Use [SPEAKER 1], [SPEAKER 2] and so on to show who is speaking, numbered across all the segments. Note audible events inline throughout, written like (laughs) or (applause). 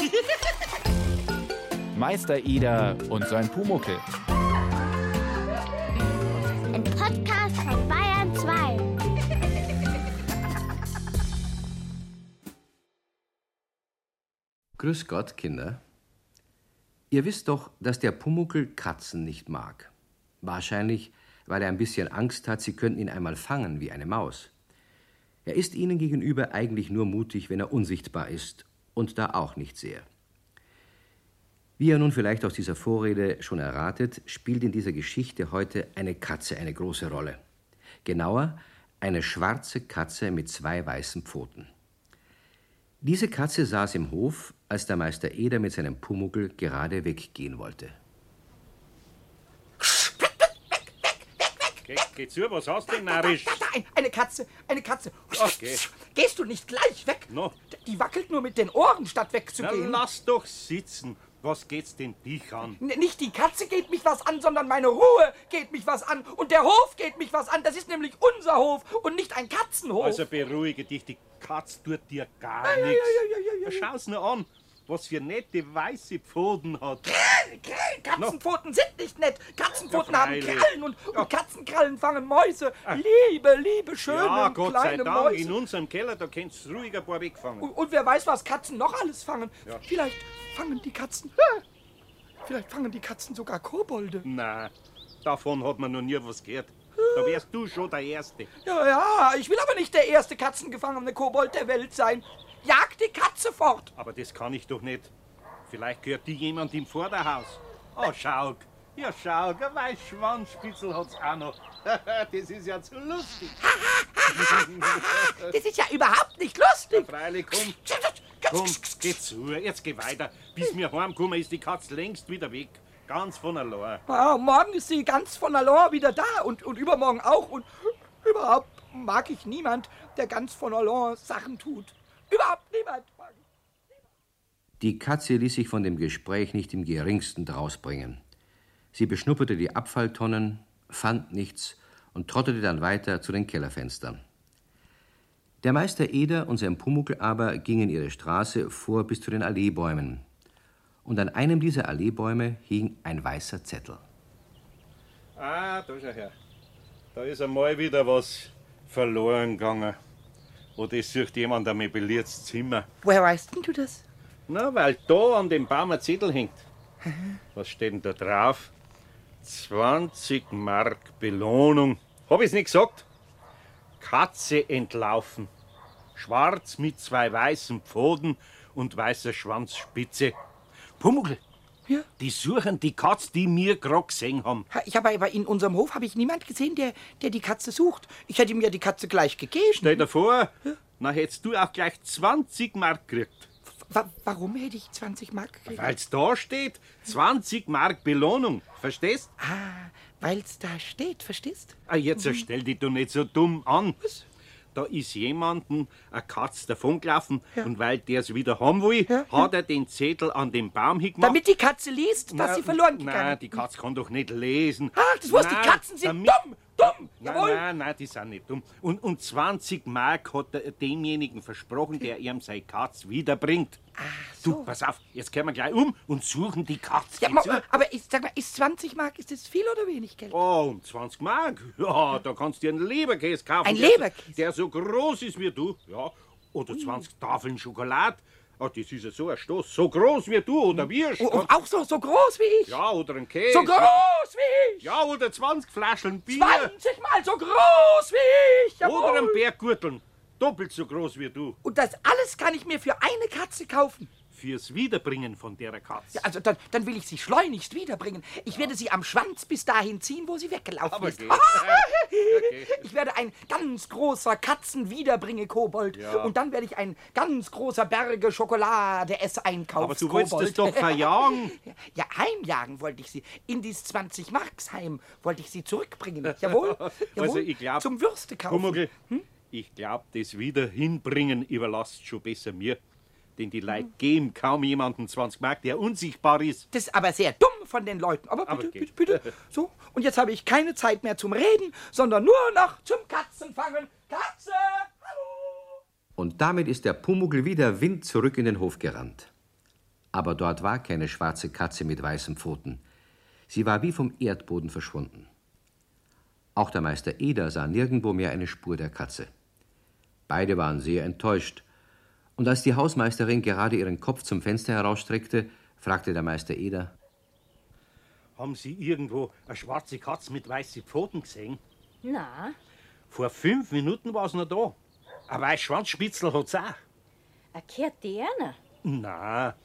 [SPEAKER 1] (laughs) Meister Eder und sein Pumuckel.
[SPEAKER 2] Ein Podcast von Bayern 2.
[SPEAKER 3] Grüß Gott, Kinder. Ihr wisst doch, dass der Pumuckel Katzen nicht mag. Wahrscheinlich, weil er ein bisschen Angst hat, sie könnten ihn einmal fangen wie eine Maus. Er ist ihnen gegenüber eigentlich nur mutig, wenn er unsichtbar ist, und da auch nicht sehr. Wie ihr nun vielleicht aus dieser Vorrede schon erratet, spielt in dieser Geschichte heute eine Katze eine große Rolle. Genauer, eine schwarze Katze mit zwei weißen Pfoten. Diese Katze saß im Hof, als der Meister Eder mit seinem Pumuckel gerade weggehen wollte.
[SPEAKER 4] Geh, zu, was hast du denn narrisch?
[SPEAKER 5] Da, da, ein- eine Katze, eine Katze.
[SPEAKER 4] Okay.
[SPEAKER 5] Gehst du nicht gleich weg?
[SPEAKER 4] No.
[SPEAKER 5] Die wackelt nur mit den Ohren, statt
[SPEAKER 4] Na,
[SPEAKER 5] wegzugehen.
[SPEAKER 4] lass doch sitzen. Was geht's denn dich an?
[SPEAKER 5] N- Nicht die Katze geht mich was an, sondern meine Ruhe geht mich was an. Und der Hof geht mich was an. Das ist nämlich unser Hof und nicht ein Katzenhof.
[SPEAKER 4] Also beruhige dich, die Katz tut dir gar
[SPEAKER 5] ja,
[SPEAKER 4] nichts.
[SPEAKER 5] ja, ja, ja, ja.
[SPEAKER 4] Schau's nur an, was für nette weiße Pfoten hat.
[SPEAKER 5] Krallen, Katzenpfoten sind nicht nett. Katzenpfoten
[SPEAKER 4] Ja,
[SPEAKER 5] haben. Krallen und, und Katzenkrallen fangen Mäuse. Liebe, liebe, schöne
[SPEAKER 4] Ja, Gott sei
[SPEAKER 5] kleine
[SPEAKER 4] Dank, in
[SPEAKER 5] Mäuse.
[SPEAKER 4] unserem Keller, da kannst du ruhig ein paar wegfangen.
[SPEAKER 5] Und, und wer weiß, was Katzen noch alles fangen.
[SPEAKER 4] Ja.
[SPEAKER 5] Vielleicht fangen die Katzen... (laughs) Vielleicht fangen die Katzen sogar Kobolde.
[SPEAKER 4] Na, davon hat man noch nie was gehört. Da wärst du schon der Erste.
[SPEAKER 5] Ja, ja, ich will aber nicht der erste katzengefangene Kobold der Welt sein. Jag die Katze fort.
[SPEAKER 4] Aber das kann ich doch nicht. Vielleicht gehört die jemand im Vorderhaus. Oh, schau. Ja, schau, ein Weißschwanzspitzel hat's auch noch. (laughs) das ist ja zu lustig. (laughs)
[SPEAKER 5] Das ist ja überhaupt nicht lustig.
[SPEAKER 4] Freilich, komm, komm, geh zu. Jetzt geh weiter. Bis wir heimkommen, ist die Katze längst wieder weg. Ganz von allein.
[SPEAKER 5] Ah, morgen ist sie ganz von Alor wieder da und, und übermorgen auch. Und überhaupt mag ich niemand, der ganz von Alor Sachen tut. Überhaupt niemand.
[SPEAKER 3] Die Katze ließ sich von dem Gespräch nicht im geringsten drausbringen. Sie beschnupperte die Abfalltonnen, fand nichts und trottete dann weiter zu den Kellerfenstern. Der Meister Eder und sein Pumuckel aber gingen ihre Straße vor bis zu den Alleebäumen. Und an einem dieser Alleebäume hing ein weißer Zettel.
[SPEAKER 4] Ah, da schau her. Da ist einmal wieder was verloren gegangen. Oder es sucht jemand ein möbliertes Zimmer.
[SPEAKER 5] Woher weißt denn du das?
[SPEAKER 4] Na, weil da an dem Baum ein Zettel hängt. Was steht denn da drauf? 20 Mark Belohnung. Hab ich's nicht gesagt? Katze entlaufen. Schwarz mit zwei weißen Pfoten und weißer Schwanzspitze. Pumuckl,
[SPEAKER 5] Ja?
[SPEAKER 4] die suchen die Katz, die wir grad gesehen haben.
[SPEAKER 5] Ha, Ich habe aber in unserem Hof habe ich niemand gesehen, der, der die Katze sucht. Ich hätte ihm ja die Katze gleich gegeben.
[SPEAKER 4] Stell dir vor, na hättest du auch gleich 20 Mark gekriegt.
[SPEAKER 5] Wa warum hätte ich 20 Mark gekriegt?
[SPEAKER 4] Weil's da steht, 20 Mark Belohnung. Verstehst?
[SPEAKER 5] Ah, weil's da steht, verstehst?
[SPEAKER 4] Ah, jetzt stell dich doch nicht so dumm an. Da ist jemandem eine Katz davongelaufen und weil der es wieder haben will,
[SPEAKER 5] Ja,
[SPEAKER 4] hat er den Zettel an den Baum hingemacht.
[SPEAKER 5] Damit die Katze liest, dass sie verloren gegangen
[SPEAKER 4] Nein, die Katz kann doch nicht lesen.
[SPEAKER 5] Ah, das wusste
[SPEAKER 4] Nein,
[SPEAKER 5] die Katzen sind
[SPEAKER 4] damit-
[SPEAKER 5] dumm, dumm,
[SPEAKER 4] Nein,
[SPEAKER 5] jawohl.
[SPEAKER 4] nein, nein, die sind nicht dumm. Und, und 20 Mark hat er demjenigen versprochen, der ihm seine Katz wiederbringt. Du, pass auf, jetzt kehren wir gleich um und suchen die Katz.
[SPEAKER 5] Ja, ma, aber ist, sag mal, ist 20 Mark, ist das viel oder wenig Geld?
[SPEAKER 4] Oh, um 20 Mark? Ja, da kannst du dir einen Leberkäse kaufen.
[SPEAKER 5] Ein Leberkäse?
[SPEAKER 4] So, der so groß ist wie du. Ja. Oder 20 Tafeln Schokolade. Ah, das ist ja so ein Stoß. So groß wie du oder ein
[SPEAKER 5] Und, und auch so, so groß wie ich?
[SPEAKER 4] Ja, oder ein Käse.
[SPEAKER 5] So groß wie ich?
[SPEAKER 4] Ja, oder 20 Flaschen Bier.
[SPEAKER 5] 20 Mal so groß wie ich? Jawohl.
[SPEAKER 4] Oder ein Berggürteln. Doppelt so groß wie du.
[SPEAKER 5] Und das alles kann ich mir für eine Katze kaufen.
[SPEAKER 4] Fürs Wiederbringen von der Katze.
[SPEAKER 5] Ja, also dann, dann will ich sie schleunigst wiederbringen. Ich werde sie am Schwanz bis dahin ziehen, wo sie weggelaufen
[SPEAKER 4] Aber
[SPEAKER 5] ist.
[SPEAKER 4] geht. (laughs)
[SPEAKER 5] Ich werde ein ganz großer Katzenwiederbringe-Kobold.
[SPEAKER 4] Ja.
[SPEAKER 5] Und dann werde ich ein ganz großer Berge Schokolade ess einkaufen.
[SPEAKER 4] Aber du wolltest es doch verjagen. (laughs)
[SPEAKER 5] Ja, heimjagen wollte ich sie. In dieses 20 Marksheim wollte ich sie zurückbringen. Jawohl. (laughs) jawohl.
[SPEAKER 4] Also ich glaub,
[SPEAKER 5] Zum Würste kaufen.
[SPEAKER 4] Pumuckl, ich glaub, das Wiederhinbringen überlasst schon besser mir. Denn die Leute geben kaum jemanden 20 Mark, der unsichtbar ist.
[SPEAKER 5] Das ist aber sehr dumm von den Leuten. Aber
[SPEAKER 4] Aber
[SPEAKER 5] bitte,
[SPEAKER 4] geht.
[SPEAKER 5] bitte, bitte. (laughs) So, und jetzt habe ich keine Zeit mehr zum Reden, sondern nur noch zum Katzenfangen. Katze! Hallo!
[SPEAKER 3] Und damit ist der Pumuckl wieder Wind zurück in den Hof gerannt. Aber dort war keine schwarze Katze mit weißen Pfoten. Sie war wie vom Erdboden verschwunden. Auch der Meister Eder sah nirgendwo mehr eine Spur der Katze. Beide waren sehr enttäuscht, und als die Hausmeisterin gerade ihren Kopf zum Fenster herausstreckte, fragte der Meister Eder
[SPEAKER 4] Haben Sie irgendwo eine schwarze Katze mit weißen Pfoten gesehen?
[SPEAKER 6] Na,
[SPEAKER 4] Vor fünf Minuten war es noch da. Ein weiß Schwanzspitzel hat's auch.
[SPEAKER 6] erkehrt die einer?
[SPEAKER 4] Na,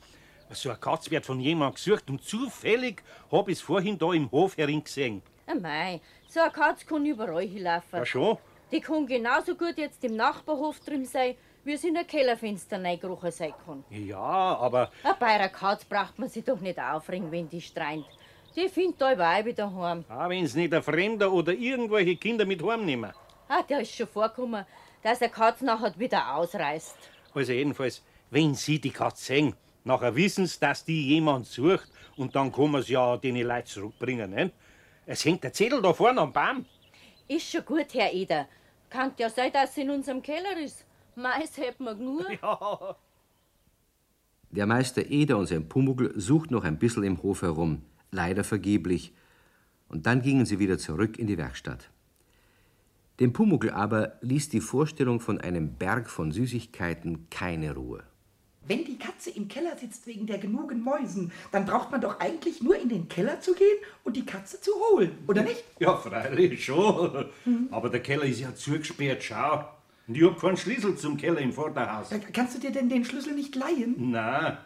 [SPEAKER 4] so eine Katze wird von jemandem gesucht und zufällig hab ich's vorhin da im Hof herin gesehen.
[SPEAKER 6] Mei, so eine Katze kann überall hinlaufen.
[SPEAKER 4] Ja schon?
[SPEAKER 6] Die kann genauso gut jetzt im Nachbarhof drin sein, wie es in ein Kellerfenster reingerochen sein kann.
[SPEAKER 4] Ja, aber
[SPEAKER 6] Ah, Bei einer Katze braucht man sich doch nicht aufregen, wenn die streint. Die findet da überall wieder heim.
[SPEAKER 4] auch wenn's nicht ein Fremder oder irgendwelche Kinder mit heimnehmen.
[SPEAKER 6] Ah, der ist schon vorgekommen, dass eine Katze nachher wieder ausreißt.
[SPEAKER 4] Also jedenfalls, wenn Sie die Katze sehen, nachher wissen's, dass die jemand sucht und dann kann man's ja den Leuten zurückbringen, nicht? Es hängt der Zettel da vorne am Baum.
[SPEAKER 6] Ist schon gut, Herr Eder. Kann ja sein, dass sie in unserem Keller ist. Mais hätten wir genug.
[SPEAKER 3] Der Meister Eder und sein Pumuckl suchten noch ein bisschen im Hof herum, leider vergeblich, und dann gingen sie wieder zurück in die Werkstatt. Dem Pumuckl aber ließ die Vorstellung von einem Berg von Süßigkeiten keine Ruhe.
[SPEAKER 5] Wenn die Katze im Keller sitzt wegen der genugen Mäusen, dann braucht man doch eigentlich nur in den Keller zu gehen und die Katze zu holen, oder nicht?
[SPEAKER 4] Ja, freilich schon. Aber der Keller ist ja zugesperrt, schau. Und ich hab keinen Schlüssel zum Keller im Vorderhaus.
[SPEAKER 5] Äh, Kannst du dir denn den Schlüssel nicht leihen?
[SPEAKER 4] Na,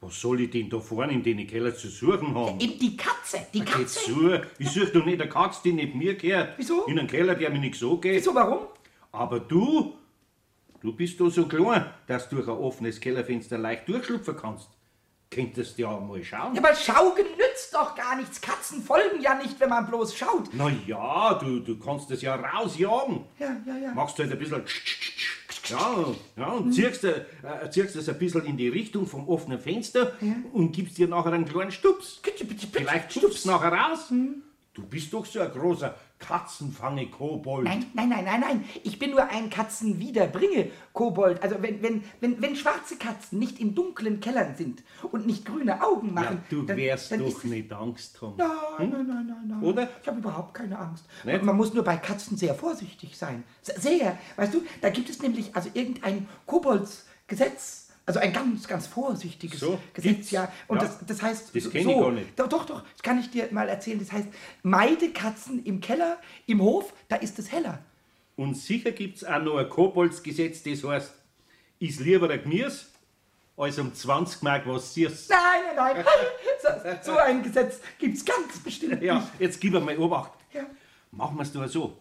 [SPEAKER 4] was soll ich denn da vorne in den Keller zu suchen haben?
[SPEAKER 5] Eben die Katze, die Katze.
[SPEAKER 4] zu. Ich such doch nicht eine Katze, die nicht mir gehört.
[SPEAKER 5] Wieso?
[SPEAKER 4] In einen Keller, der mir nicht so geht.
[SPEAKER 5] Wieso, warum?
[SPEAKER 4] Aber du, du bist doch so klein, dass du durch ein offenes Kellerfenster leicht durchschlupfen kannst. Könntest ja mal schauen.
[SPEAKER 5] Ja, aber Schaugen nützt doch gar nichts. Katzen folgen ja nicht, wenn man bloß schaut.
[SPEAKER 4] Na ja, du, du kannst das ja rausjagen.
[SPEAKER 5] Ja, ja, ja.
[SPEAKER 4] Machst halt ein bisschen. Ja, ja und ziehst, äh, ziehst das ein bisschen in die Richtung vom offenen Fenster und gibst dir nachher einen kleinen Stups. Vielleicht stupst nachher raus. Du bist doch so ein großer Katzenfange-Kobold.
[SPEAKER 5] Nein, nein, nein, nein, nein. Ich bin nur ein Katzenwiederbringe, Kobold. Also wenn, wenn, wenn, wenn schwarze Katzen nicht in dunklen Kellern sind und nicht grüne Augen
[SPEAKER 4] Ja,
[SPEAKER 5] machen,
[SPEAKER 4] du
[SPEAKER 5] dann,
[SPEAKER 4] wirst
[SPEAKER 5] dann
[SPEAKER 4] doch nicht Angst haben.
[SPEAKER 5] Nein, nein, nein, nein, nein.
[SPEAKER 4] Oder?
[SPEAKER 5] Ich habe überhaupt keine Angst.
[SPEAKER 4] Nicht?
[SPEAKER 5] Man muss nur bei Katzen sehr vorsichtig sein. Sehr. Weißt du, da gibt es nämlich also irgendein Koboldsgesetz. Also ein ganz, ganz vorsichtiges
[SPEAKER 4] So,
[SPEAKER 5] Gesetz,
[SPEAKER 4] gibt's?
[SPEAKER 5] ja. Und
[SPEAKER 4] Ja.
[SPEAKER 5] Das, das heißt.
[SPEAKER 4] Das
[SPEAKER 5] so-
[SPEAKER 4] kenn ich
[SPEAKER 5] so,
[SPEAKER 4] gar nicht.
[SPEAKER 5] Doch, doch, doch. Das kann ich dir mal erzählen. Das heißt, meide Katzen im Keller, im Hof, da ist es heller.
[SPEAKER 4] Und sicher gibt's auch noch ein Koboldsgesetz, das heißt, ist lieber ein Gemüse, als um 20 Mark was siehst.
[SPEAKER 5] Nein, nein, nein. (laughs) So, so ein Gesetz gibt es ganz bestimmt
[SPEAKER 4] Ja,
[SPEAKER 5] nicht.
[SPEAKER 4] jetzt gib mal Obacht.
[SPEAKER 5] Ja.
[SPEAKER 4] Machen wir's doch so.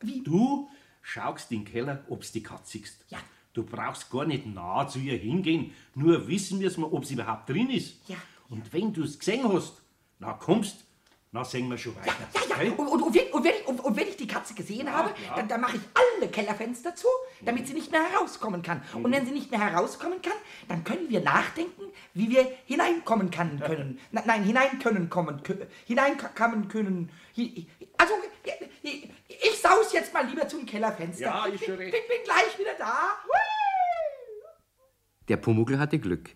[SPEAKER 5] Wie?
[SPEAKER 4] Du schaust in den Keller, ob's die Katze siehst.
[SPEAKER 5] Ja.
[SPEAKER 4] Du brauchst gar nicht nah zu ihr hingehen, nur wissen wir, ob sie überhaupt drin ist.
[SPEAKER 5] Ja.
[SPEAKER 4] Und wenn du's gesehen hast, na kommst, na sehen wir schon weiter.
[SPEAKER 5] Ja, ja,
[SPEAKER 4] Gell?
[SPEAKER 5] und, und, und, wenn, und, wenn ich, und, und wenn ich die Katze gesehen habe,
[SPEAKER 4] ja.
[SPEAKER 5] dann, dann mache ich alle Kellerfenster zu, damit sie nicht mehr herauskommen kann. Und
[SPEAKER 4] Mhm.
[SPEAKER 5] wenn sie nicht mehr herauskommen kann, dann können wir nachdenken, wie wir hineinkommen kann, können. Na, (laughs) nein, hinein können kommen, hineinkommen können. Hi- Also, ich, ich saus jetzt mal lieber zum Kellerfenster.
[SPEAKER 4] Ja,
[SPEAKER 5] ich bin,
[SPEAKER 4] schon
[SPEAKER 5] bin, gleich wieder da.
[SPEAKER 3] Der Pumuckl hatte Glück.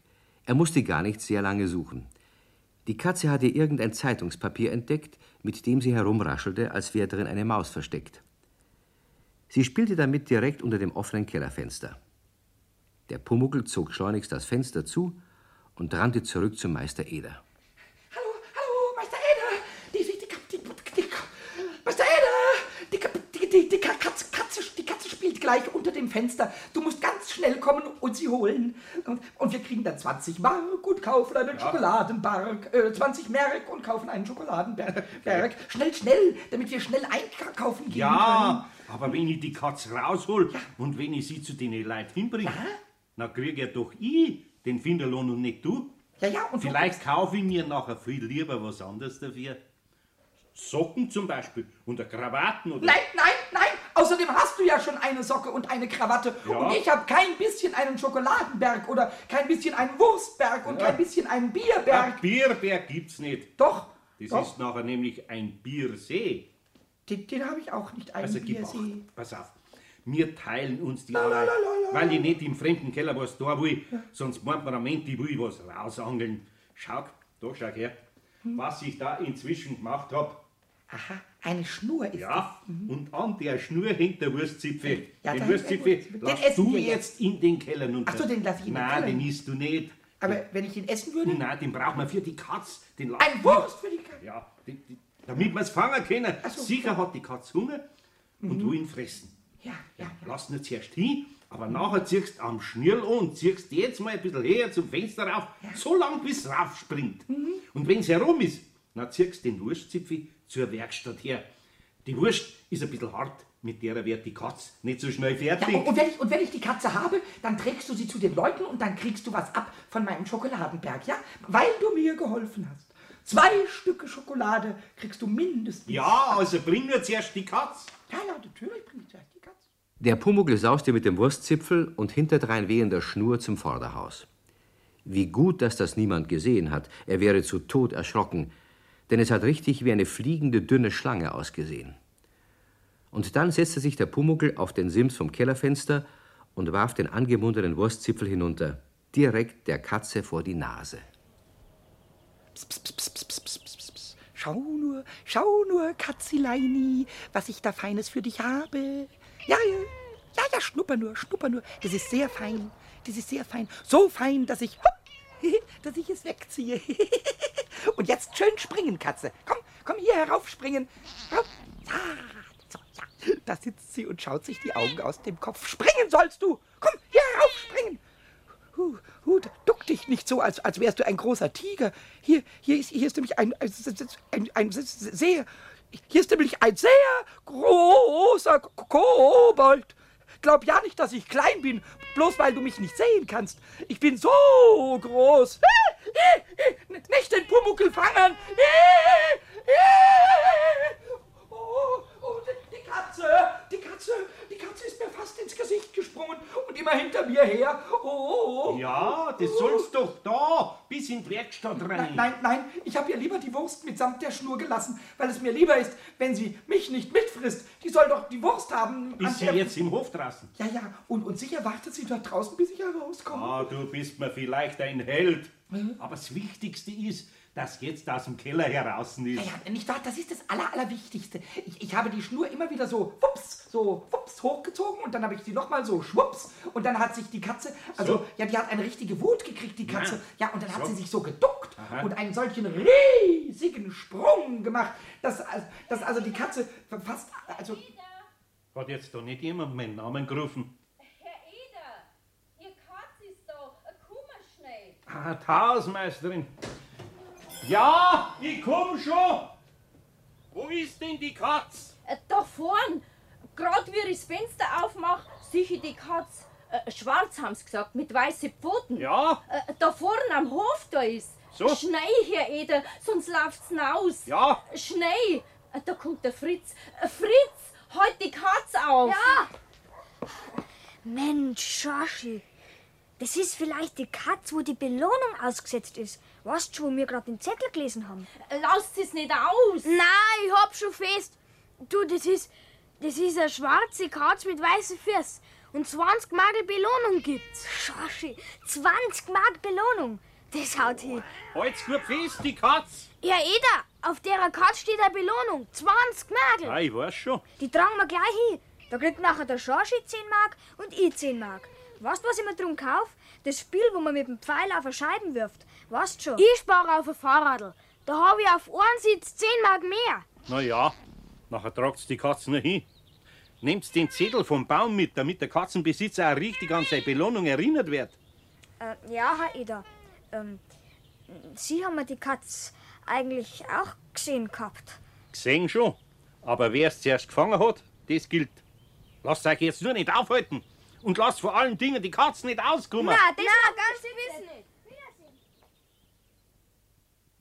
[SPEAKER 3] Er musste gar nicht sehr lange suchen. Die Katze hatte irgendein Zeitungspapier entdeckt, mit dem sie herumraschelte, als wäre darin eine Maus versteckt. Sie spielte damit direkt unter dem offenen Kellerfenster. Der Pumuckl zog schleunigst das Fenster zu und rannte zurück zum Meister Eder.
[SPEAKER 5] Hallo, hallo, Meister Eder. Die, die, die, die, die, die Meister Eder. Die, die, die, die Katze, Katze, die Katze spielt gleich unter dem Fenster. Du musst ganz schnell kommen und sie holen. Und, und wir kriegen dann 20 Mark und kaufen einen Schokoladenberg. Äh, 20 Mark und kaufen einen Schokoladenberg. Berg. Schnell, schnell, damit wir schnell einkaufen gehen
[SPEAKER 4] Ja, aber wenn ich die Katze raushol und wenn ich sie zu den Leuten hinbringe, dann krieg ja doch ich den Finderlohn und nicht du.
[SPEAKER 5] können. Ja, ja, und
[SPEAKER 4] Vielleicht kaufe ich mir nachher viel lieber was anderes dafür. Socken zum Beispiel und Krawatten oder.
[SPEAKER 5] Nein, nein, nein! Außerdem hast du ja schon eine Socke und eine Krawatte.
[SPEAKER 4] Ja.
[SPEAKER 5] Und ich habe kein bisschen einen Schokoladenberg oder kein bisschen einen Wurstberg und kein bisschen einen
[SPEAKER 4] Ein
[SPEAKER 5] Bierberg.
[SPEAKER 4] Bierberg gibt's nicht.
[SPEAKER 5] Doch,
[SPEAKER 4] Das
[SPEAKER 5] doch.
[SPEAKER 4] ist nachher nämlich ein Biersee.
[SPEAKER 5] Den, den habe ich auch nicht, einen
[SPEAKER 4] Also
[SPEAKER 5] Biersee.
[SPEAKER 4] acht. Pass auf. wir teilen uns die Arbeit, weil ich nicht im fremden Keller was da will, sonst meint man am Ende, ich will was rausangeln. Schau, da schau her, was ich da inzwischen gemacht hab.
[SPEAKER 5] Aha, eine Schnur ist
[SPEAKER 4] Ja, und an der Schnur hängt der Wurstzipfel.
[SPEAKER 5] Ja,
[SPEAKER 4] den Wurstzipfel
[SPEAKER 5] den
[SPEAKER 4] lass du jetzt in den Keller runter.
[SPEAKER 5] Ach so, den lass ich in den
[SPEAKER 4] Nein,
[SPEAKER 5] Keller.
[SPEAKER 4] den isst du nicht.
[SPEAKER 5] Aber wenn ich ihn essen würde?
[SPEAKER 4] Nein, den braucht man für die Katz. Den
[SPEAKER 5] Ein Wurst für die Katze?
[SPEAKER 4] Ja, die, die, damit wir es fangen können.
[SPEAKER 5] So. Mhm.
[SPEAKER 4] Sicher hat die Katz Hunger und will ihn fressen.
[SPEAKER 5] Ja, ja, ja.
[SPEAKER 4] Lass ihn zuerst hin, aber nachher ziehst du am Schnürl und ziehst jetzt mal ein bisschen her zum Fenster rauf, so lang bis es raufspringt.
[SPEAKER 5] Mhm.
[SPEAKER 4] Und wenn es herum ist, dann ziehst du den Wurstzipfel zur Werkstatt her. Die Wurst ist ein bisschen hart, mit der wird die Katz nicht so schnell
[SPEAKER 5] Ja,
[SPEAKER 4] fertig.
[SPEAKER 5] und, und, wenn ich, und wenn ich die Katze habe, dann trägst du sie zu den Leuten und dann kriegst du was ab von meinem Schokoladenberg, ja? Weil du mir geholfen hast. Zwei Stücke Schokolade kriegst du mindestens.
[SPEAKER 4] ja, also bring nur zuerst die Katz.
[SPEAKER 5] Ja, ja, natürlich bringe ich zuerst die Katze.
[SPEAKER 3] Der Pumuckl sauste mit dem Wurstzipfel und hinterdrein wehender Schnur zum Vorderhaus. Wie gut, dass das niemand gesehen hat. Er wäre zu Tod erschrocken, denn es hat richtig wie eine fliegende dünne Schlange ausgesehen. Und dann setzte sich der Pumuckl auf den Sims vom Kellerfenster und warf den angemundenen Wurstzipfel hinunter, direkt der Katze vor die Nase.
[SPEAKER 5] Psst, psst, psst, psst, psst, psst, psst, psst. Schau nur, schau nur, Katzileini, was ich da Feines für dich habe. Ja, ja, ja, ja, schnupper nur, schnupper nur. Das ist sehr fein, das ist sehr fein. So fein, dass ich, hopp, (laughs) dass ich es wegziehe. (laughs) Und jetzt schön springen, Katze. Komm, komm hier heraufspringen. Ja. Da sitzt sie und schaut sich die Augen aus dem Kopf. Springen sollst du. Komm, hier heraufspringen. Hu, hu, duck dich nicht so, als, als wärst du ein großer Tiger. Hier, hier, ist, hier ist nämlich ein, ein, ein, ein sehr, hier ist nämlich ein sehr großer Ko- Kobold. Glaub ja nicht, dass ich klein bin, bloß weil du mich nicht sehen kannst. Ich bin so groß. Nicht den Pumuckel fangen. Oh, oh, die, Katze, die Katze, die Katze ist mir fast ins Gesicht gesprungen und immer hinter mir her. Oh,
[SPEAKER 4] Ja, das sollst doch da bis in die Werkstatt rein.
[SPEAKER 5] Nein, nein, nein, ich habe ihr lieber die Wurst mitsamt der Schnur gelassen, weil es mir lieber ist, wenn sie mich nicht mitfrisst. Die soll doch die Wurst haben.
[SPEAKER 4] Ist sie jetzt im Hof draußen?
[SPEAKER 5] Ja, ja, und, und sicher wartet sie dort draußen, bis ich herauskomme.
[SPEAKER 4] Ah, du bist mir vielleicht ein Held.
[SPEAKER 5] Mhm.
[SPEAKER 4] Aber das Wichtigste ist, dass jetzt aus dem Keller heraus ist.
[SPEAKER 5] Ja, ja, nicht wahr? Das ist das Aller, Allerwichtigste. Ich, ich habe die Schnur immer wieder so wups, so wups hochgezogen und dann habe ich sie nochmal so schwupps und dann hat sich die Katze, also
[SPEAKER 4] So.
[SPEAKER 5] ja, die hat eine richtige Wut gekriegt, die Katze. Ja, und dann hat
[SPEAKER 4] So.
[SPEAKER 5] sie sich so geduckt
[SPEAKER 4] Aha.
[SPEAKER 5] und einen solchen riesigen Sprung gemacht, dass, dass also die Katze fast, also
[SPEAKER 4] Hat jetzt da nicht jemand meinen Namen gerufen?
[SPEAKER 6] Herr Eder, Ihr Katz ist da. Komm schnell.
[SPEAKER 4] Ah, die Hausmeisterin. Ja, ich komm schon. Wo ist denn die Katz?
[SPEAKER 6] Äh, da vorn, gerade wie ich das Fenster aufmache, sehe ich die Katz. Äh, schwarz haben sie gesagt, mit weißen Pfoten.
[SPEAKER 4] Ja,
[SPEAKER 6] Äh, da vorn am Hof da ist.
[SPEAKER 4] So.
[SPEAKER 6] Schnell, Herr Eder, sonst läuft's raus.
[SPEAKER 4] ja.
[SPEAKER 6] Schnell. Äh, da kommt der Fritz. Äh, Fritz, halt die Katz auf.
[SPEAKER 2] Ja! Mensch, Schorschi. Das ist vielleicht die Katz, wo die Belohnung ausgesetzt ist. Weißt du, wo wir gerade den Zettel gelesen haben?
[SPEAKER 6] Äh, Lasst es nicht aus.
[SPEAKER 2] Nein, ich hab schon fest. Du, das ist, das ist eine schwarze Katz mit weißen Füßen. Und 20 Mark Belohnung gibt's. Schorschi, 20 Mark Belohnung. Das haut hin.
[SPEAKER 4] Halt's gut fest, die Katz.
[SPEAKER 2] Ja, Eda, auf der Katz steht eine Belohnung. 20 Mark.
[SPEAKER 4] Ja, ich weiß schon.
[SPEAKER 2] Die tragen wir gleich hin. Da kriegt nachher der Schorschi 10 Mark und ich 10 Mark. Weißt du, was ich mir drum kauf? Das Spiel, wo man mit dem Pfeil auf eine Scheiben wirft. Weißt schon? Ich spare auf ein Fahrradl. Da habe ich auf einen Sitz 10 Mark mehr.
[SPEAKER 4] Na ja, nachher tragt's die Katz noch hin. Nehmt den Zettel vom Baum mit, damit der Katzenbesitzer auch richtig an seine Belohnung erinnert wird.
[SPEAKER 2] Äh, ja, Herr Eder. Ähm, Sie haben ja die Katz eigentlich auch gesehen gehabt.
[SPEAKER 4] Gesehen schon. Aber wer es zuerst gefangen hat, das gilt. Lasst euch jetzt nur nicht aufhalten. Und lasst vor allen Dingen die Katze nicht auskommen.
[SPEAKER 2] das Na, ganz gewiss nicht.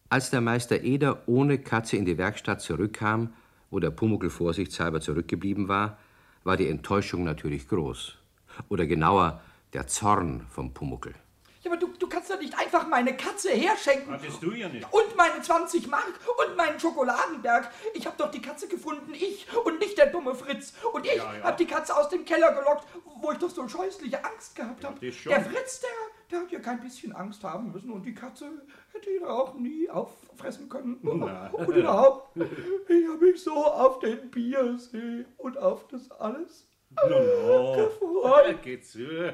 [SPEAKER 3] Als der Meister Eder ohne Katze in die Werkstatt zurückkam, wo der Pumuckl vorsichtshalber zurückgeblieben war, war die Enttäuschung natürlich groß. Oder genauer, der Zorn vom Pumuckl.
[SPEAKER 5] Ja, aber du, du kannst mir nicht einfach meine Katze herschenken?
[SPEAKER 4] Tu ich ja nicht.
[SPEAKER 5] Und meine 20 Mark und meinen Schokoladenberg. Ich habe doch die Katze gefunden, ich und nicht der dumme Fritz. Und ich
[SPEAKER 4] Ja, ja.
[SPEAKER 5] habe die Katze aus dem Keller gelockt, wo ich doch so scheußliche Angst gehabt habe. der Fritz, der, der hat ja kein bisschen Angst haben müssen und die Katze hätte ihn auch nie auffressen können.
[SPEAKER 4] Na. (laughs)
[SPEAKER 5] Und überhaupt, ich habe mich so auf den Biersee und auf das alles
[SPEAKER 4] No, no.
[SPEAKER 5] gefreut. (laughs)
[SPEAKER 4] Geh zu.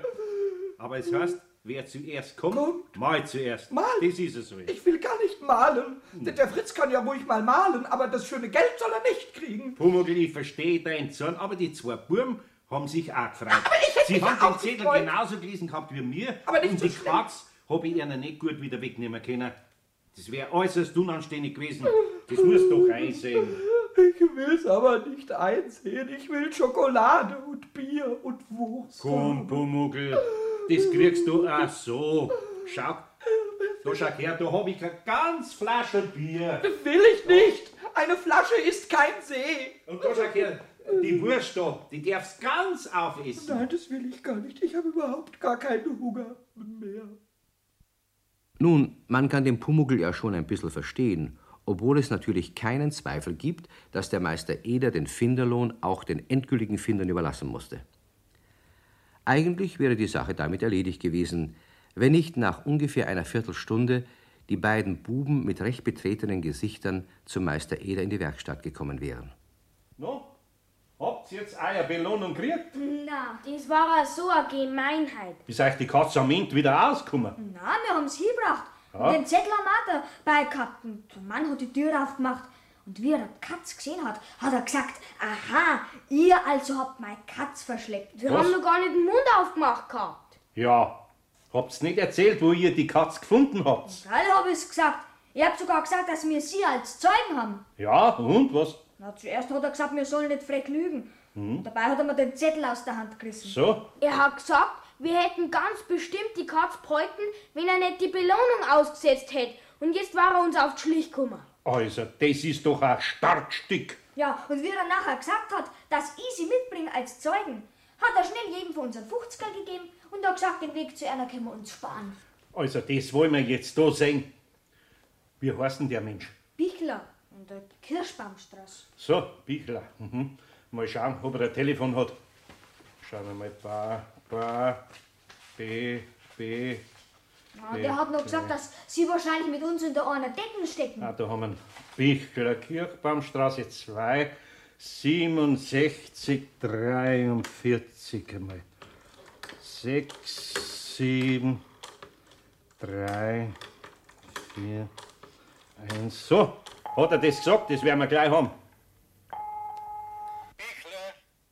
[SPEAKER 4] Aber es heißt, wer zuerst kommt,
[SPEAKER 5] Kommt.
[SPEAKER 4] mal zuerst.
[SPEAKER 5] Mal.
[SPEAKER 4] Das ist es so.
[SPEAKER 5] Ich will gar nicht malen. Denn Der Fritz kann ja ruhig mal malen, aber das schöne Geld soll er nicht kriegen.
[SPEAKER 4] Pumuckl, ich verstehe deinen Zorn, aber die zwei Buben haben sich auch gefreut.
[SPEAKER 5] Aber ich hätte
[SPEAKER 4] Sie haben den Zettel
[SPEAKER 5] gefreut.
[SPEAKER 4] genauso gelesen gehabt wie mir.
[SPEAKER 5] Aber nicht
[SPEAKER 4] Und
[SPEAKER 5] so
[SPEAKER 4] die. Katz habe ich ihnen nicht gut wieder wegnehmen können. Das wäre äußerst unanständig gewesen. Das musst du doch einsehen.
[SPEAKER 5] Ich will's aber nicht einsehen. Ich will Schokolade und Bier und Wurst.
[SPEAKER 4] Komm, Pumuckl, das kriegst du auch so. Schau, da schau her, da habe ich eine ganz Flasche Bier.
[SPEAKER 5] Will ich nicht. Eine Flasche ist kein See.
[SPEAKER 4] Und da schau her, die Wurst da, die darfst ganz aufessen.
[SPEAKER 5] Nein, das will ich gar nicht. Ich habe überhaupt gar keinen Hunger mehr.
[SPEAKER 3] Nun, man kann den Pumuckl ja schon ein bisschen verstehen, obwohl es natürlich keinen Zweifel gibt, dass der Meister Eder den Finderlohn auch den endgültigen Findern überlassen musste. Eigentlich wäre die Sache damit erledigt gewesen, wenn nicht nach ungefähr einer Viertelstunde die beiden Buben mit recht betretenen Gesichtern zum Meister Eder in die Werkstatt gekommen wären.
[SPEAKER 4] No, habt ihr jetzt eure Belohnung gekriegt?
[SPEAKER 2] Na, das war ja so eine Gemeinheit.
[SPEAKER 4] Ist euch die Katze am Ende wieder ausgekommen?
[SPEAKER 2] Na, wir haben's hingebracht. Und den Zettel haben wir dabei gehabt. Und der Mann hat die Tür aufgemacht. Und wie er die Katz gesehen hat, hat er gesagt, aha, ihr also habt meine Katz verschleppt. Wir
[SPEAKER 4] Was?
[SPEAKER 2] haben noch gar nicht den Mund aufgemacht gehabt.
[SPEAKER 4] Ja. Habt's nicht erzählt, wo ihr die Katz gefunden habt?
[SPEAKER 2] Geil hab ich's gesagt. Ich hab sogar gesagt, dass wir sie als Zeugen haben.
[SPEAKER 4] Ja, und was?
[SPEAKER 2] Na, zuerst hat er gesagt, wir sollen nicht frech lügen. Und dabei hat er mir den Zettel aus der Hand gerissen.
[SPEAKER 4] So?
[SPEAKER 7] Er hat gesagt, wir hätten ganz bestimmt die Katz behalten, wenn er nicht die Belohnung ausgesetzt hätte. Und jetzt war er uns auf die Schlich gekommen.
[SPEAKER 4] Also, das ist doch ein Starkstück.
[SPEAKER 2] Ja, und wie er nachher gesagt hat, dass ich sie mitbringe als Zeugen, hat er schnell jedem von uns einen 50er gegeben und hat gesagt, den Weg zu einer können wir uns sparen.
[SPEAKER 4] Also, das wollen wir jetzt da sehen. Wie heißt denn der Mensch?
[SPEAKER 2] Bichler in der Kirschbaumstraße.
[SPEAKER 4] So, Bichler. Mhm. Mal schauen, ob er ein Telefon hat. Schauen wir mal. Ba, ba, B, B.
[SPEAKER 2] Ja, der hat noch gesagt, dass sie wahrscheinlich mit uns in der einer Decken stecken.
[SPEAKER 4] Ah, da haben wir ihn. Bichler, Kirchbaumstraße 2, 67, 43 einmal. 6, 7, 3, 4, 1. So, hat er das gesagt? Das werden wir gleich haben.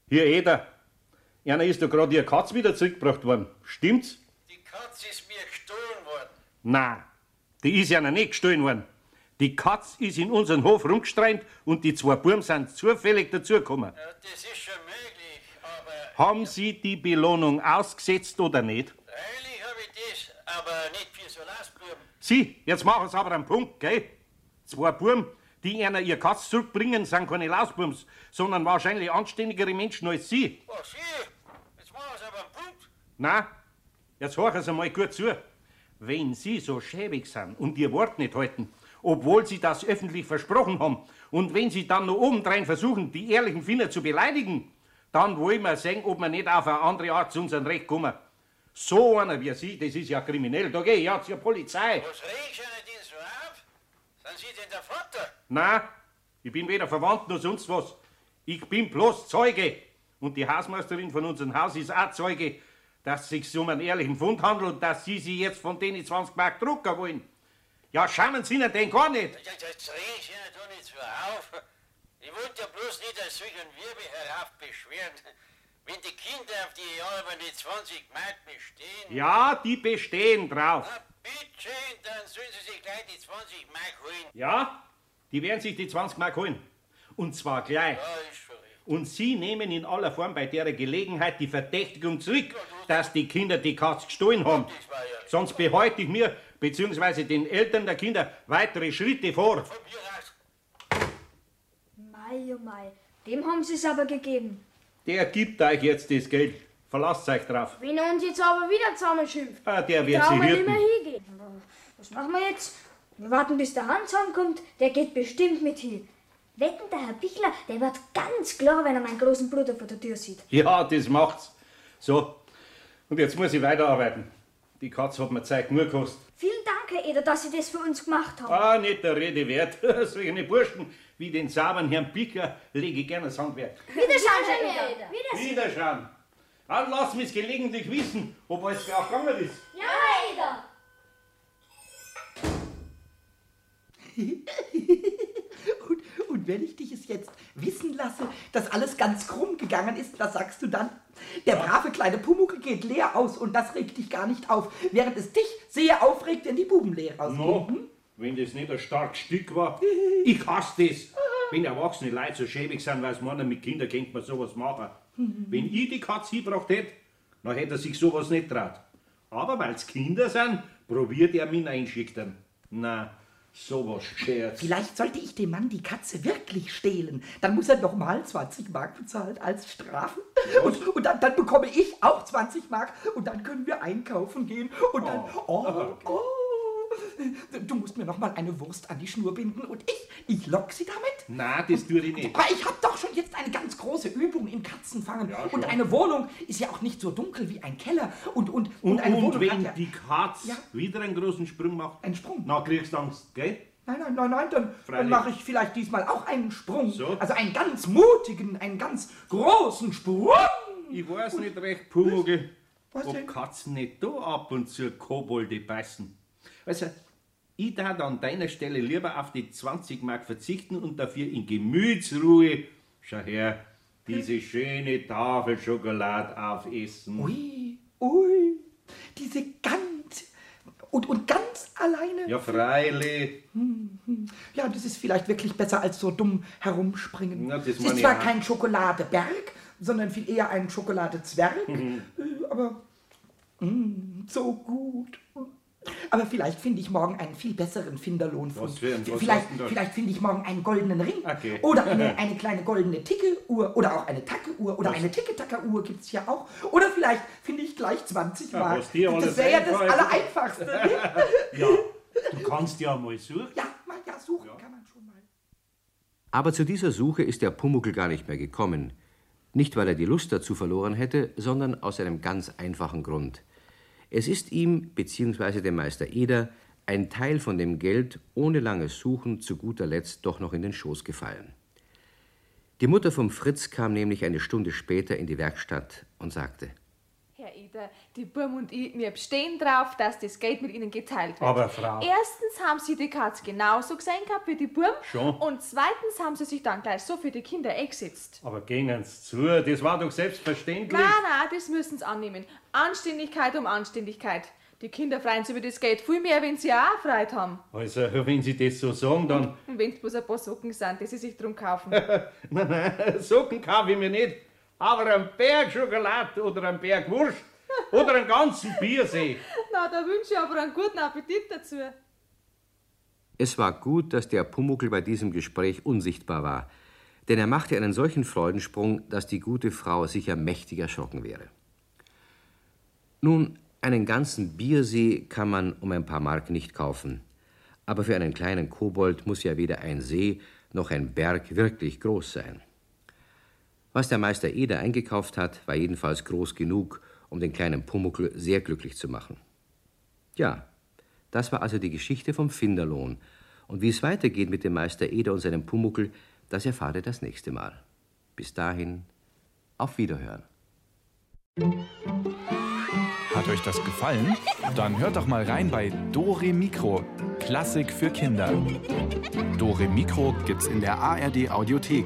[SPEAKER 4] Hier, Eder. Einer ist doch gerade ihr Katz wieder zurückgebracht worden. Stimmt's?
[SPEAKER 8] Die Katze ist
[SPEAKER 4] Nein, die ist ja noch nicht gestohlen worden. Die Katz ist in unseren Hof rumgestreint und die zwei Buben sind zufällig dazugekommen.
[SPEAKER 8] Ja, das ist schon möglich, aber
[SPEAKER 4] Haben Sie die Belohnung ausgesetzt oder nicht?
[SPEAKER 8] freilich habe ich das, aber nicht für so Lastbuben.
[SPEAKER 4] Sie, jetzt machen Sie aber einen Punkt, gell? Zwei Buben, die einer ihr Katz zurückbringen, sind keine Lausbums, sondern wahrscheinlich anständigere Menschen als Sie.
[SPEAKER 8] Oh, Sie, jetzt machen Sie aber einen Punkt.
[SPEAKER 4] Na, jetzt horchen Sie mal gut zu. Wenn Sie so schäbig sind und Ihr Wort nicht halten, obwohl Sie das öffentlich versprochen haben, und wenn Sie dann noch obendrein versuchen, die ehrlichen Finder zu beleidigen, dann wollen wir sehen, ob wir nicht auf eine andere Art zu unserem Recht kommen. So einer wie Sie, das ist ja kriminell. Da geh ich ja zur Polizei.
[SPEAKER 8] Was reg ich Ihnen denn so auf? Sind Sie denn der Vater?
[SPEAKER 4] Na, ich bin weder verwandt noch sonst was. Ich bin bloß Zeuge. Und die Hausmeisterin von unserem Haus ist auch Zeuge, dass es sich um einen ehrlichen Fund handelt und dass Sie sie jetzt von denen 20 Mark drucken wollen. Ja, schauen Sie Ihnen den gar nicht.
[SPEAKER 8] Jetzt, jetzt reg ich Ihnen doch nicht so auf. Ich wollte ja bloß nicht als solchen Wirbel heraufbeschweren. Wenn die Kinder auf die alberne 20 Mark bestehen,
[SPEAKER 4] Ja, die bestehen drauf.
[SPEAKER 8] na bitteschön, dann sollen Sie sich gleich die 20 Mark holen.
[SPEAKER 4] Ja, die werden sich die 20 Mark holen. Und zwar gleich.
[SPEAKER 8] Ja, ist schon.
[SPEAKER 4] Und Sie nehmen in aller Form bei der Gelegenheit die Verdächtigung zurück, dass die Kinder die Katz gestohlen haben. Sonst behalte ich mir bzw. den Eltern der Kinder weitere Schritte vor.
[SPEAKER 2] Mei, oh mei, dem haben sie es aber gegeben.
[SPEAKER 4] Der gibt euch jetzt das Geld. Verlasst euch drauf.
[SPEAKER 7] Wenn er uns jetzt aber wieder zusammenschimpft,
[SPEAKER 4] Ah, der wird sie
[SPEAKER 2] wir nicht mehr hingehen. Was machen wir jetzt? Wir warten, bis der Hans ankommt. Der geht bestimmt mit hin. Wetten, der Herr Bichler, der wird ganz klar, wenn er meinen großen Bruder vor der Tür sieht.
[SPEAKER 4] Ja, das macht's. So, und jetzt muss ich weiterarbeiten. Die Katze hat mir Zeit nur gekostet.
[SPEAKER 2] Vielen Dank, Herr Eder, dass Sie das für uns gemacht haben.
[SPEAKER 4] Ah, nicht der Rede wert. (laughs) Solche Burschen wie den sauberen Herrn Bicker lege ich gerne das Handwerk.
[SPEAKER 2] Wiederschauen, Herr. Eder. Wiedersehen.
[SPEAKER 4] Wiederschauen. Dann lass mich gelegentlich wissen, ob alles auch gegangen ist.
[SPEAKER 7] Ja, Herr Eder. (laughs)
[SPEAKER 5] Wenn ich dich es jetzt wissen lasse, dass alles ganz krumm gegangen ist, was sagst du dann? Der brave kleine Pumuckel geht leer aus und das regt dich gar nicht auf, während es dich sehr aufregt, wenn die Buben leer ausgehen.
[SPEAKER 4] No,
[SPEAKER 5] Hm?
[SPEAKER 4] wenn das nicht ein starkes Stück war. (laughs) Ich hasse das. Wenn erwachsene Leute so schäbig sind, weil es meinen, mit Kindern könnte man sowas machen. (laughs) Wenn ich die Katze hingebracht hätte, dann hätte er sich sowas nicht traut. Aber weil es Kinder sind, probiert er mich einschüchtern. Na, sowas geschert.
[SPEAKER 5] Vielleicht sollte ich dem Mann die Katze wirklich stehlen. Dann muss er nochmal 20 Mark bezahlen als Strafe. Und, und dann, dann bekomme ich auch 20 Mark und dann können wir einkaufen gehen. Und dann, oh, oh. Du musst mir nochmal eine Wurst an die Schnur binden und ich, ich lock sie damit.
[SPEAKER 4] Na, das tue ich nicht.
[SPEAKER 5] Aber ich habe doch schon jetzt eine ganz große Übung in Katzenfangen.
[SPEAKER 4] Ja,
[SPEAKER 5] und eine Wohnung ist ja auch nicht so dunkel wie ein Keller. Und, und, und,
[SPEAKER 4] Und,
[SPEAKER 5] eine
[SPEAKER 4] und
[SPEAKER 5] Wohnung
[SPEAKER 4] wenn
[SPEAKER 5] ja
[SPEAKER 4] die Katze
[SPEAKER 5] Ja.
[SPEAKER 4] wieder einen großen Sprung macht,
[SPEAKER 5] einen Sprung.
[SPEAKER 4] na, kriegst du Angst, gell?
[SPEAKER 5] Nein, nein, nein, nein, dann, dann mache ich vielleicht diesmal auch einen Sprung.
[SPEAKER 4] So.
[SPEAKER 5] Also einen ganz mutigen, einen ganz großen Sprung.
[SPEAKER 4] Ich weiß nicht recht, Pumuckl,
[SPEAKER 5] Was
[SPEAKER 4] ob
[SPEAKER 5] denn?
[SPEAKER 4] Katzen nicht da ab und zu Kobolde beißen. Also, ich darf an deiner Stelle lieber auf die 20 Mark verzichten und dafür in Gemütsruhe, schau her, diese schöne Tafel Schokolade aufessen.
[SPEAKER 5] Ui, ui, diese ganz und, und ganz alleine.
[SPEAKER 4] Ja, freilich.
[SPEAKER 5] Ja, das ist vielleicht wirklich besser als so dumm herumspringen.
[SPEAKER 4] Na, das
[SPEAKER 5] es ist zwar
[SPEAKER 4] auch.
[SPEAKER 5] kein Schokoladeberg, sondern viel eher ein Schokoladezwerg,
[SPEAKER 4] Mhm.
[SPEAKER 5] äh, aber mm, so gut. Aber vielleicht finde ich morgen einen viel besseren Finderlohn.
[SPEAKER 4] Was für ein- was
[SPEAKER 5] vielleicht vielleicht finde ich morgen einen goldenen Ring.
[SPEAKER 4] Okay.
[SPEAKER 5] Oder (laughs) eine, eine kleine goldene Ticke-Uhr. Oder auch eine Tacke-Uhr. Oder eine Ticke-Tacker-Uhr gibt es ja auch. Oder vielleicht finde ich gleich 20
[SPEAKER 4] Ja,
[SPEAKER 5] Mark.
[SPEAKER 4] was dir alles
[SPEAKER 5] das wäre ja das. Allereinfachste. (laughs)
[SPEAKER 4] Ja, du kannst ja mal suchen.
[SPEAKER 5] ja, mal, ja, suchen kann man schon mal.
[SPEAKER 3] Aber zu dieser Suche ist der Pumuckl gar nicht mehr gekommen. Nicht, weil er die Lust dazu verloren hätte, sondern aus einem ganz einfachen Grund. Es ist ihm, beziehungsweise dem Meister Eder, ein Teil von dem Geld ohne langes Suchen zu guter Letzt doch noch in den Schoß gefallen. Die Mutter vom Fritz kam nämlich eine Stunde später in die Werkstatt und sagte,
[SPEAKER 9] Eder, die Burm und ich, wir bestehen drauf, dass das Geld mit Ihnen geteilt wird.
[SPEAKER 4] Aber Frau-
[SPEAKER 9] Erstens haben Sie die Katze genauso gesehen gehabt wie die Burm.
[SPEAKER 4] Schon.
[SPEAKER 9] Und zweitens haben Sie sich dann gleich so für die Kinder eingesetzt.
[SPEAKER 4] Aber gehen Sie zu, das war doch selbstverständlich.
[SPEAKER 9] Nein, nein, das müssen Sie annehmen. Anständigkeit um Anständigkeit. Die Kinder freuen sich über das Geld viel mehr, wenn sie auch Freude haben.
[SPEAKER 4] Also, wenn Sie das so sagen, dann.
[SPEAKER 9] Und wenn es bloß ein paar Socken sind, die sie sich drum kaufen. (laughs)
[SPEAKER 4] Nein, nein, Socken kaufe ich mir nicht. Aber einen Berg Schokolade oder einen Berg Wurst oder einen ganzen Biersee.
[SPEAKER 9] Na, da wünsche ich aber einen guten Appetit dazu.
[SPEAKER 3] Es war gut, dass der Pumuckl bei diesem Gespräch unsichtbar war, denn er machte einen solchen Freudensprung, dass die gute Frau sicher mächtig erschrocken wäre. Nun, einen ganzen Biersee kann man um ein paar Mark nicht kaufen, aber für einen kleinen Kobold muss ja weder ein See noch ein Berg wirklich groß sein. Was der Meister Eder eingekauft hat, war jedenfalls groß genug, um den kleinen Pumuckl sehr glücklich zu machen. Ja, das war also die Geschichte vom Finderlohn. Und wie es weitergeht mit dem Meister Eder und seinem Pumuckl, das erfahrt ihr das nächste Mal. Bis dahin, auf Wiederhören.
[SPEAKER 1] Hat euch das gefallen? Dann hört doch mal rein bei Dore Mikro, Klassik für Kinder. Dore Mikro gibt's in der ARD Audiothek